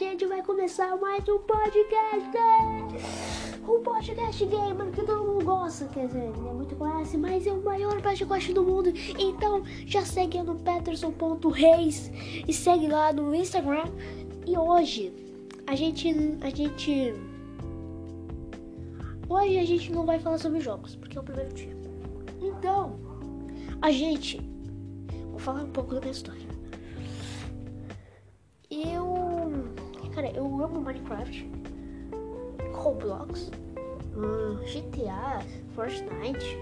gente vai começar mais um podcast. Um podcast gamer que todo mundo gosta, quer dizer, nem muito conhece, mas é o maior podcast do mundo. Então já segue no peterson.reis e segue lá no Instagram. E hoje a gente a gente hoje a gente não vai falar sobre jogos, porque é o primeiro dia. Então, a gente vou falar um pouco da minha história. Eu, cara, eu amo Minecraft, Roblox, hum, GTA, Fortnite.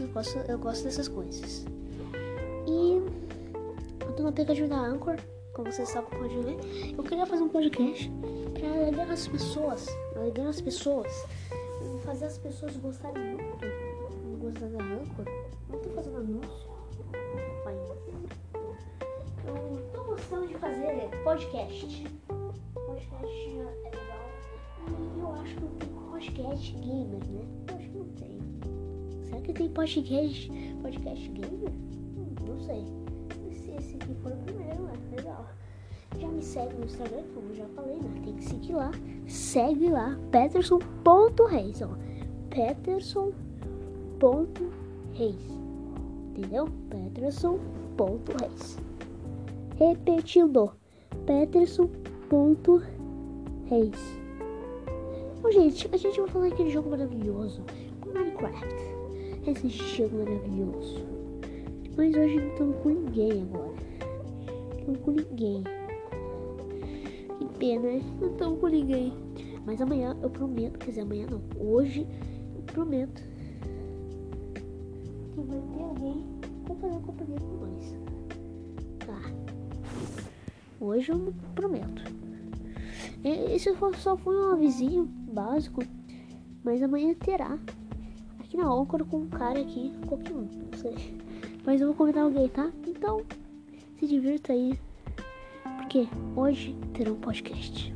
Eu gosto, eu gosto dessas coisas. E eu tô no aplicativo da Anchor, como vocês sabem, pode ver. Eu queria fazer um podcast pra alegrar as pessoas, alegrar as pessoas, fazer as pessoas gostarem muito, gostar da Anchor. Não tô fazendo anúncio ainda. Eu tô gostando de fazer podcast. Podcast eu acho que não tem podcast gamer, né? Eu acho que não tem. Será que tem podcast, podcast gamer? Hum, não sei. Se esse aqui for o primeiro, é legal. Já me segue no Instagram, como já falei, né? Tem que seguir lá. Segue lá, peterson.reis, ó. peterson.reis. Entendeu? peterson.reis. Repetindo, peterson.reis. Bom, gente, a gente vai falar daquele jogo maravilhoso, Minecraft. Esse jogo maravilhoso. Mas hoje não estamos com ninguém agora. Não estamos com ninguém. Que pena, né? Não estamos com ninguém. Mas amanhã eu prometo, quer dizer, amanhã não. Hoje eu prometo que vai ter alguém pra fazer companhia com nós. Tá. Hoje eu prometo. Esse só foi um avisinho básico, mas amanhã terá. Aqui na Ócora com um cara aqui, qualquer um, não sei. Mas eu vou convidar alguém, tá? Então, se divirta aí. Porque hoje terá um podcast.